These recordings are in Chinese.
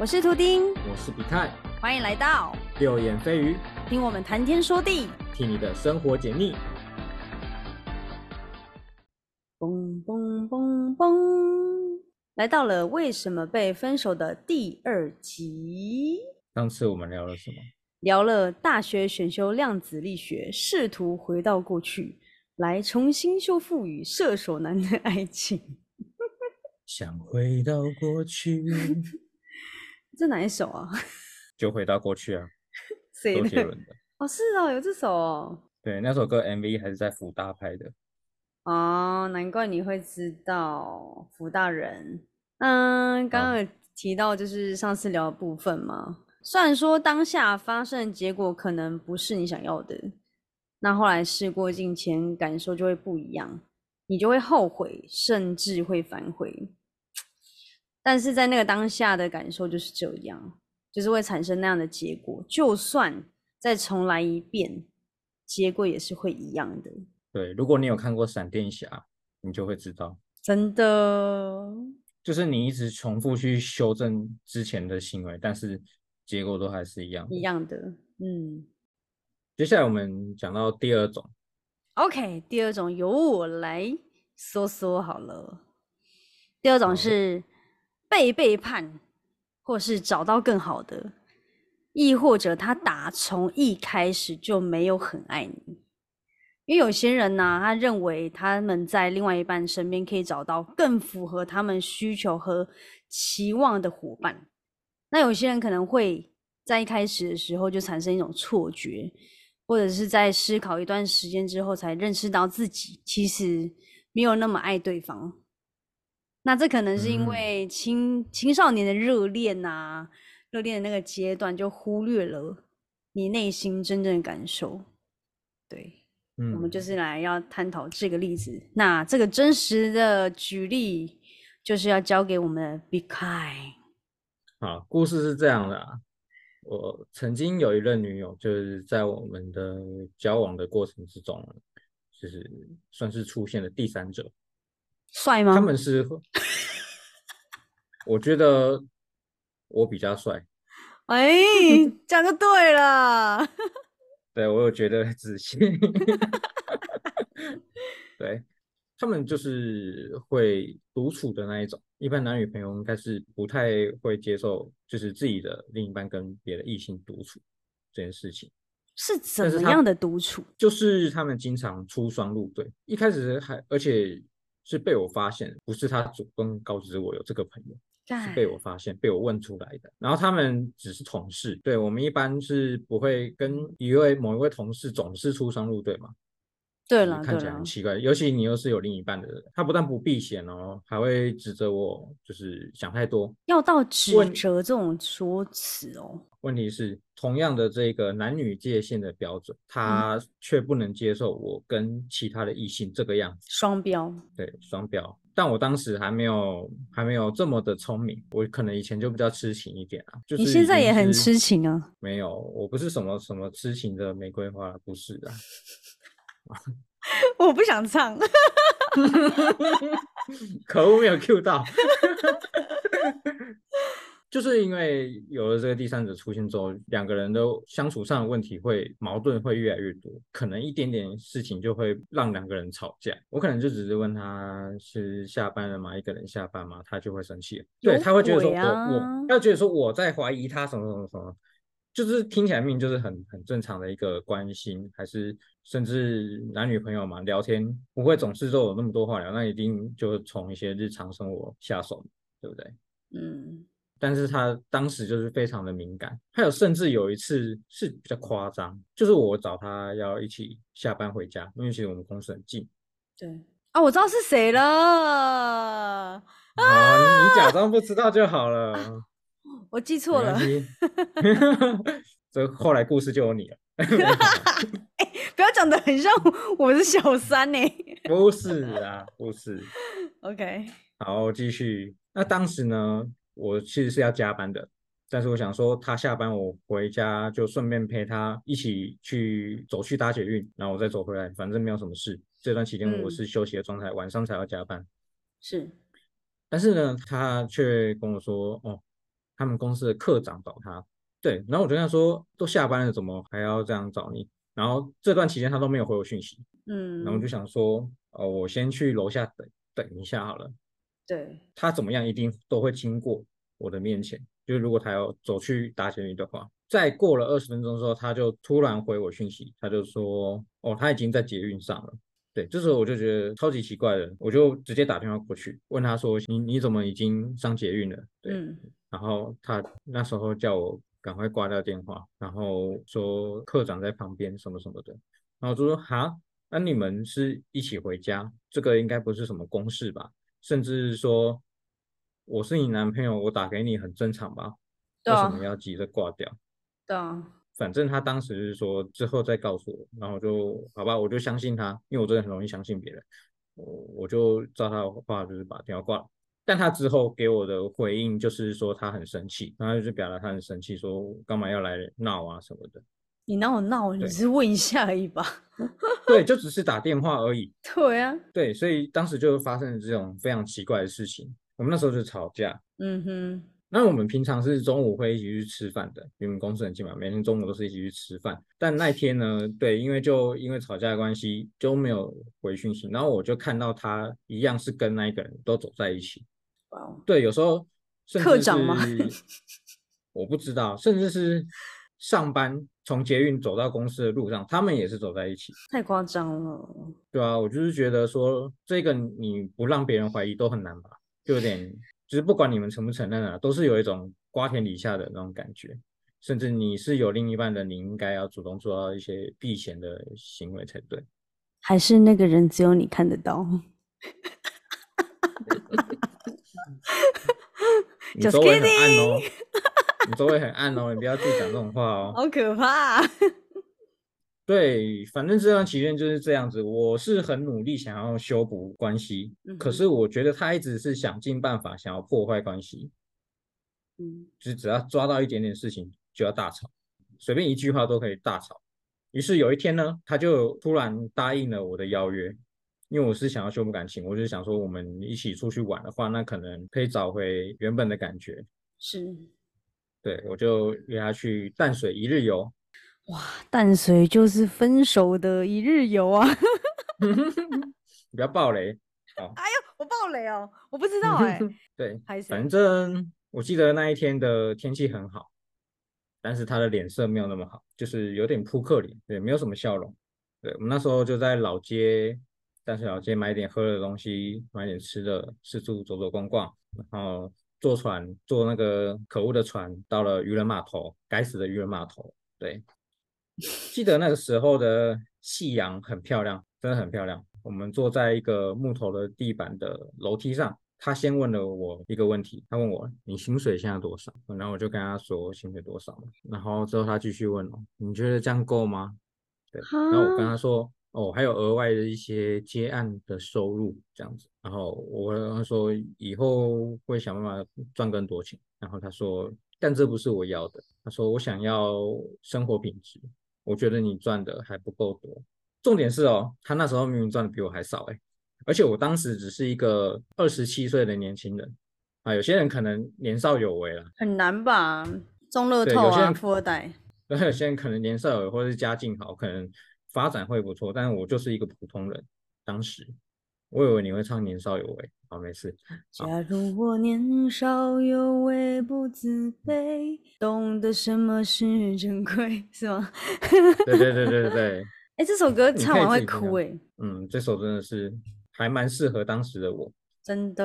我是图丁，我是比泰，欢迎来到六眼飞鱼，听我们谈天说地，替你的生活解腻。嘣嘣嘣嘣，来到了为什么被分手的第二集。上次我们聊了什么？聊了大学选修量子力学，试图回到过去，来重新修复与射手男的爱情。想回到过去，这哪一首啊？就回到过去啊？周杰伦的。哦，是哦，有这首哦。对，那首歌 MV 还是在福大拍的。哦，难怪你会知道福大人。嗯，刚刚有提到就是上次聊的部分嘛。虽然说当下发生的结果可能不是你想要的，那后来事过境迁，感受就会不一样，你就会后悔，甚至会反悔。但是在那个当下的感受就是这样，就是会产生那样的结果。就算再重来一遍，结果也是会一样的。对，如果你有看过《闪电侠》，你就会知道，真的，就是你一直重复去修正之前的行为，但是。结果都还是一样，一样的。嗯，接下来我们讲到第二种。OK，第二种由我来说说好了。第二种是被背叛，或是找到更好的，亦或者他打从一开始就没有很爱你。因为有些人呢，他认为他们在另外一半身边可以找到更符合他们需求和期望的伙伴。那有些人可能会在一开始的时候就产生一种错觉，或者是在思考一段时间之后才认识到自己其实没有那么爱对方。那这可能是因为青青少年的热恋呐，热恋的那个阶段就忽略了你内心真正的感受。对，嗯我们就是来要探讨这个例子。那这个真实的举例就是要交给我们的 Be Kind。好，故事是这样的啊。我曾经有一任女友，就是在我们的交往的过程之中，就是算是出现了第三者。帅吗？他们是，我觉得我比较帅。哎，讲就对了。对我有觉得自信。对。他们就是会独处的那一种，一般男女朋友应该是不太会接受，就是自己的另一半跟别的异性独处这件事情。是怎么样的独处？就是他们经常出双入对，一开始还而且是被我发现，不是他主动告知我有这个朋友，是被我发现，被我问出来的。然后他们只是同事，对我们一般是不会跟一位某一位同事总是出双入对嘛。对了，看起来很奇怪，尤其你又是有另一半的人，他不但不避嫌哦，还会指责我，就是想太多，要到指责这种说辞哦。问题是，同样的这个男女界限的标准，他却不能接受我跟其他的异性这个样子，双标。对，双标。但我当时还没有还没有这么的聪明，我可能以前就比较痴情一点啊。就是你现在也很痴情啊？没有，我不是什么什么痴情的玫瑰花，不是的。我不想唱，可恶，没有 Q 到。就是因为有了这个第三者出现之后，两个人都相处上的问题会矛盾会越来越多，可能一点点事情就会让两个人吵架。我可能就只是问他是下班了吗？一个人下班吗？他就会生气，对他会觉得说我我要觉得说我在怀疑他什么什么什么。就是听起来命就是很很正常的一个关心，还是甚至男女朋友嘛聊天不会总是都有那么多话聊，那一定就从一些日常生活下手，对不对？嗯。但是他当时就是非常的敏感，还有甚至有一次是比较夸张，就是我找他要一起下班回家，因为其实我们公司很近。对啊，我知道是谁了。啊，你假装不知道就好了。我记错了，这后来故事就有你了。哎，不要讲的很像我是小三呢。不是啊，不是。OK，好，继续。那当时呢，我其实是要加班的，但是我想说，他下班我回家就顺便陪他一起去走去搭捷运，然后我再走回来，反正没有什么事。这段期间我是休息的状态，晚上才要加班。是，但是呢，他却跟我说，哦。他们公司的科长找他。对，然后我就跟他说，都下班了，怎么还要这样找你？然后这段期间他都没有回我讯息，嗯，然后我就想说，哦，我先去楼下等等一下好了。对，他怎么样一定都会经过我的面前，就是如果他要走去打捷运的话，再过了二十分钟之后，他就突然回我讯息，他就说，哦，他已经在捷运上了。对，这时候我就觉得超级奇怪的，我就直接打电话过去问他说，你你怎么已经上捷运了？对，嗯，然后他那时候叫我赶快挂掉电话，然后说科长在旁边什么什么的，然后就说哈，那你们是一起回家，这个应该不是什么公事吧？甚至说我是你男朋友，我打给你很正常吧？为什么要急着挂掉？对啊，反正他当时是说之后再告诉我，然后我就好吧，我就相信他，因为我真的很容易相信别人，我我就照他的话就是把电话挂了。但他之后给我的回应就是说他很生气，然后就是表达他很生气，说干嘛要来闹啊什么的。你哪有闹？你只是问一下而已吧？对，就只是打电话而已。对啊，对，所以当时就发生了这种非常奇怪的事情。我们那时候就吵架，嗯哼，那我们平常是中午会一起去吃饭的，因为我们公司很近嘛，每天中午都是一起去吃饭。但那天呢，对，因为就因为吵架的关系就没有回讯息，然后我就看到他一样是跟那一个人都走在一起。哇哦，对，有时候甚至科长吗 我不知道，甚至是上班从捷运走到公司的路上，他们也是走在一起。太夸张了。对啊，我就是觉得说这个你不让别人怀疑都很难吧，就有点，就是不管你们承不承认啊，都是有一种瓜田李下的那种感觉。甚至你是有另一半的，你应该要主动做到一些避嫌的行为才对。还是那个人只有你看得到？你周围很暗哦，你周围很暗哦，你不要去讲这种话哦。好可怕、对，反正这段期间就是这样子。我是很努力想要修补关系，可是我觉得他一直是想尽办法想要破坏关系，嗯，就是只要抓到一点点事情就要大吵，随便一句话都可以大吵。于是有一天呢，他就突然答应了我的邀约，因为我是想要修补感情，我就想说我们一起出去玩的话，那可能可以找回原本的感觉。是对，我就约他去淡水一日游。哇，淡水就是分手的一日游啊！你不要暴雷。好，我爆雷哦，我不知道哎、对，反正我记得那一天的天气很好，但是他的脸色没有那么好，就是有点扑克脸，对，没有什么笑容。对，我们那时候就在老街，淡水老街买点喝的东西，买点吃的，四处走走逛逛，然后坐船，坐那个可恶的船到了渔人码头，该死的渔人码头。对，记得那个时候的夕阳很漂亮，真的很漂亮。我们坐在一个木头的地板的楼梯上，他先问了我一个问题，他问我你薪水现在多少？然后我就跟他说薪水多少，然后之后他继续问哦，你觉得这样够吗？对，然后我跟他说哦，还有额外的一些接案的收入这样子，然后我跟他说以后会想办法赚更多钱，然后他说但这不是我要的，他说我想要生活品质，我觉得你赚的还不够多。重点是哦，他那时候明明赚的比我还少哎，而且我当时只是一个二十七岁的年轻人啊，有些人可能年少有为啦，很难吧？中乐透啊，富二代，那有些人可能年少有为或者是家境好，可能发展会不错，但是我就是一个普通人。当时我以为你会唱年少有为，好没事。假如我年少有为不自卑，懂得什么是珍贵，是吗？对对对对对对，哎、这首歌唱完会哭哎、嗯，这首真的是还蛮适合当时的我，真的。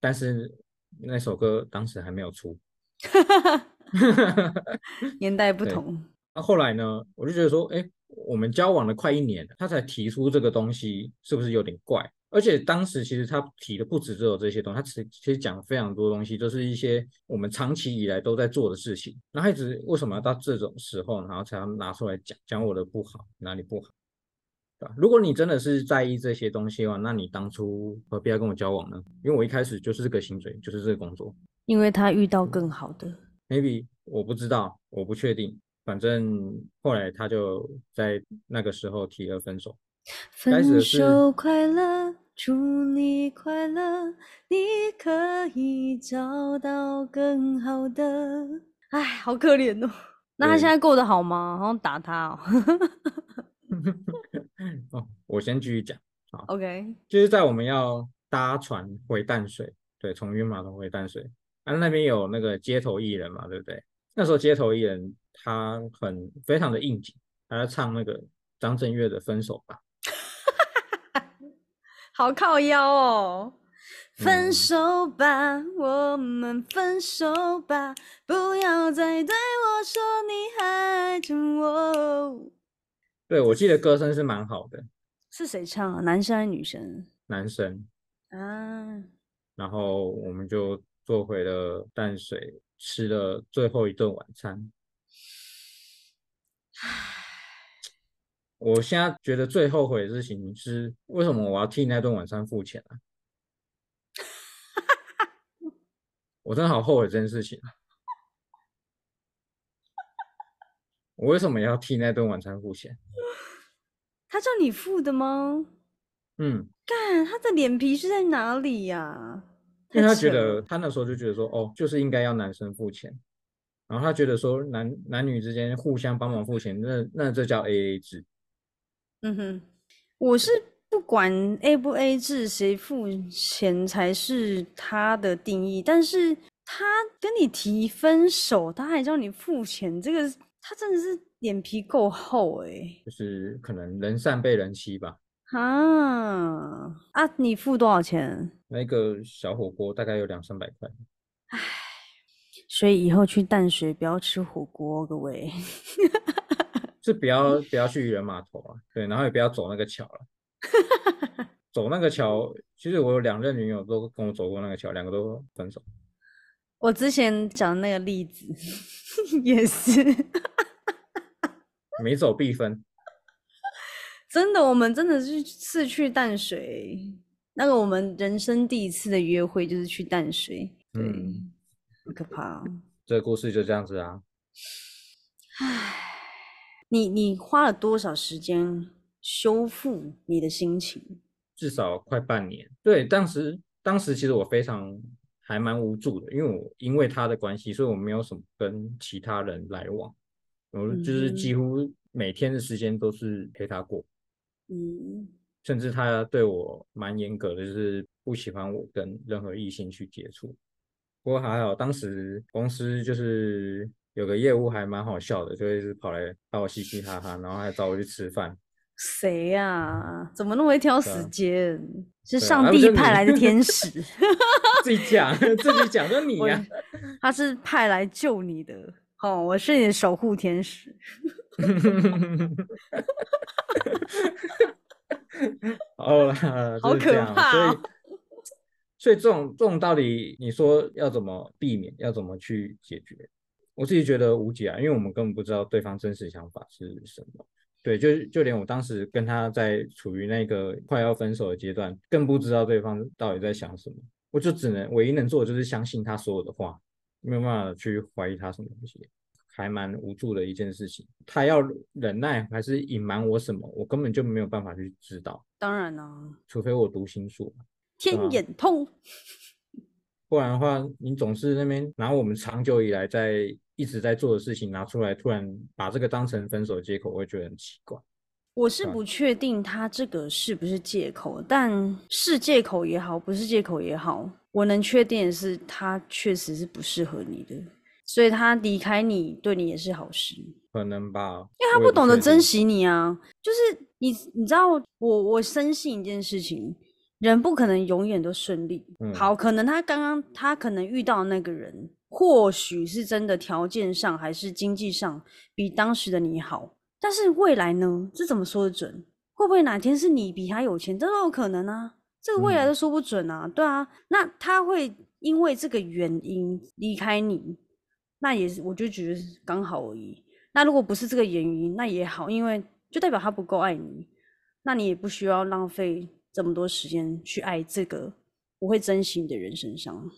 但是那首歌当时还没有出。年代不同，那后来呢，我就觉得说，哎，我们交往了快一年了，他才提出这个东西，是不是有点怪？而且当时其实他提的不止只有这些东西，他其实其实讲了非常多东西，都是一些我们长期以来都在做的事情。然后一直为什么要到这种时候，然后才要拿出来讲讲我的不好，哪里不好，对吧？如果你真的是在意这些东西的话，那你当初何必要跟我交往呢？因为我一开始就是这个薪水，就是这个工作。因为他遇到更好的。maybe 我不知道，我不确定。反正后来他就在那个时候提了分手。分手快乐，祝你快乐，你可以找到更好的。哎，好可怜哦。那他现在过得好吗？好像打他哦。哦，我先继续讲。好 OK，就是在我们要搭船回淡水，对，从云码头回淡水，啊，那边有那个街头艺人嘛，对不对？那时候街头艺人他很非常的应景，他在唱那个张震岳的《分手吧》。好靠腰哦。分嗯手吧，我们分手吧，不要再对我说你还爱着我。对，我记得歌声是蛮好的，是谁唱啊？男生还是女生？男生。啊，然后我们就坐回了淡水，吃了最后一顿晚餐。我现在觉得最后悔的事情是，为什么我要替那顿晚餐付钱啊？我真的好后悔这件事情啊！我为什么要替那顿晚餐付钱？他叫你付的吗？嗯，干，他的脸皮是在哪里呀、因为他觉得他那时候就觉得说，哦，就是应该要男生付钱，然后他觉得说男男女之间互相帮忙付钱，那那这叫 AA 制。嗯哼，我是不管 A 不 A 制，谁付钱才是他的定义。但是他跟你提分手，他还叫你付钱，这个他真的是脸皮够厚哎、就是可能人善被人欺吧。啊啊！你付多少钱？那个小火锅大概有两三百块，所以以后去淡水不要吃火锅，各位。是不要不要去渔人码头啊，对，然后也不要走那个桥了。走那个桥，其实我有两任女友都跟我走过那个桥，两个都分手。我之前讲的那个例子 也是没走必分，真的，我们真的是是去淡水，那个我们人生第一次的约会就是去淡水，对，嗯很可怕、哦。这个故事就这样子啊。唉，你你花了多少时间修复你的心情？至少快半年。对，当时当时其实我非常还蛮无助的，因为我因为他的关系，所以我没有什么跟其他人来往，我就是几乎每天的时间都是陪他过，嗯，甚至他对我蛮严格的，就是不喜欢我跟任何异性去接触。不过还好，当时公司就是有个业务还蛮好笑的，就一直跑来把我嘻嘻哈哈，然后还找我去吃饭。谁呀、怎么那么会挑时间？是上帝派来的天 使，自己讲，自己讲，就你我呀、他是派来救你的。哦，我是你的守护天使。好啦，好可怕哦以，所以这种这种道理你说要怎么避免，要怎么去解决？我自己觉得无解啊，因为我们根本不知道对方真实想法是什么。对，就就连我当时跟他在处于那个快要分手的阶段，更不知道对方到底在想什么。我就只能唯一能做的就是相信他所有的话，没有办法去怀疑他什么东西，还蛮无助的一件事情。他要忍耐还是隐瞒我什么，我根本就没有办法去知道。当然啦、除非我读心术，天啊眼通。不然的话，你总是那边拿我们长久以来在一直在做的事情拿出来，突然把这个当成分手借口，我会觉得很奇怪。我是不确定他这个是不是借口，但是借口也好，不是借口也好，我能确定的是他确实是不适合你的，所以他离开你对你也是好事，可能吧，因为他不懂得。珍惜你啊。就是你，你知道，我我深信一件事情，人不可能永远都顺利。嗯好，可能他刚刚他可能遇到的那个人，或许是真的条件上还是经济上比当时的你好，但是未来呢？这怎么说得准？会不会哪天是你比他有钱？这都有可能啊，这个未来嗯都说不准啊。对啊，那他会因为这个原因离开你，那也是我就觉得是刚好而已。那如果不是这个原因，那也好，因为就代表他不够爱你，那你也不需要浪费这么多时间去爱这个不会珍惜你的人身上。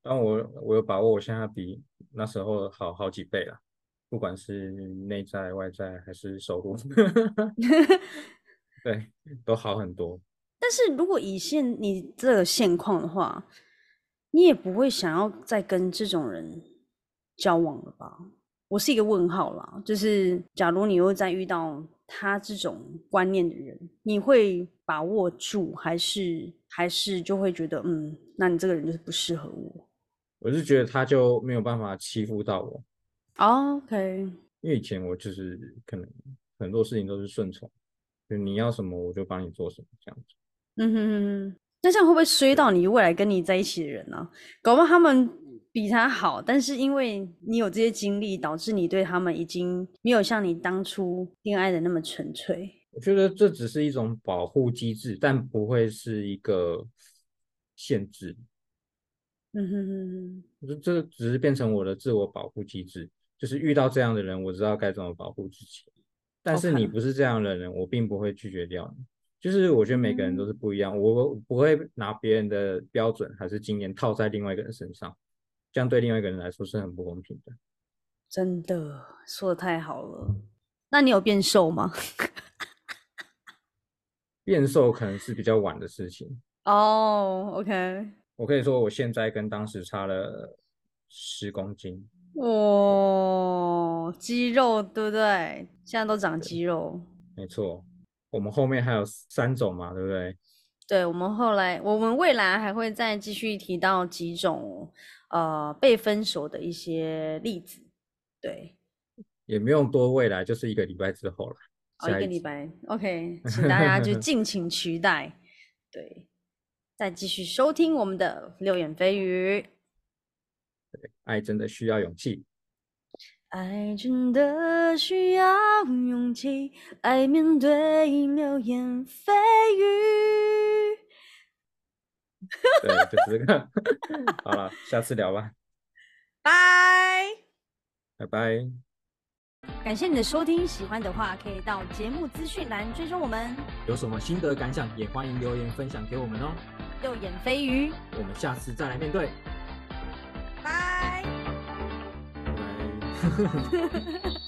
但我我有把握，我现在比那时候好好几倍了，不管是内在、外在还是收入，对，都好很多。但但是如果以现你这个现况的话，你也不会想要再跟这种人交往了吧？我是一个问号啦，就是假如你又再遇到他这种观念的人，你会把握住，还是还是就会觉得，嗯，那你这个人就是不适合我。我是觉得他就没有办法欺负到我。OK，因为以前我就是可能很多事情都是顺从，就你要什么我就帮你做什么这样子。嗯哼哼哼，那这样会不会衰到你未来跟你在一起的人呢？搞不好他们比他好，但是因为你有这些经历，导致你对他们已经没有像你当初恋爱的那么纯粹。我觉得这只是一种保护机制，但不会是一个限制。嗯哼哼哼，这这只是变成我的自我保护机制，就是遇到这样的人，我知道该怎么保护自己。但是你不是这样的人，我并不会拒绝掉你。就是我觉得每个人都是不一样，我不会拿别人的标准还是经验套在另外一个人身上，这样对另外一个人来说是很不公平的。真的说的太好了。那你有变瘦吗？变瘦可能是比较晚的事情。哦，OK。我可以说，我现在跟当时差了十公斤。哦，肌肉对不对？现在都长肌肉。没错，我们后面还有三种嘛，对不对？对，我们后来，我们未来还会再继续提到几种呃被分手的一些例子。对，也不用多未来，就是一个礼拜之后了。哦，一个礼拜，OK，请大家就敬请期待。对。再继续收听我们的六眼飞鱼。爱真的需要勇气，爱真的需要勇气来面对流言蜚语。对，就是这个。好了，下次聊吧。拜拜拜。感谢你的收听，喜欢的话可以到节目资讯栏追踪我们。有什么心得感想，也欢迎留言分享给我们哦。右眼飞鱼，我们下次再来面对。拜。拜。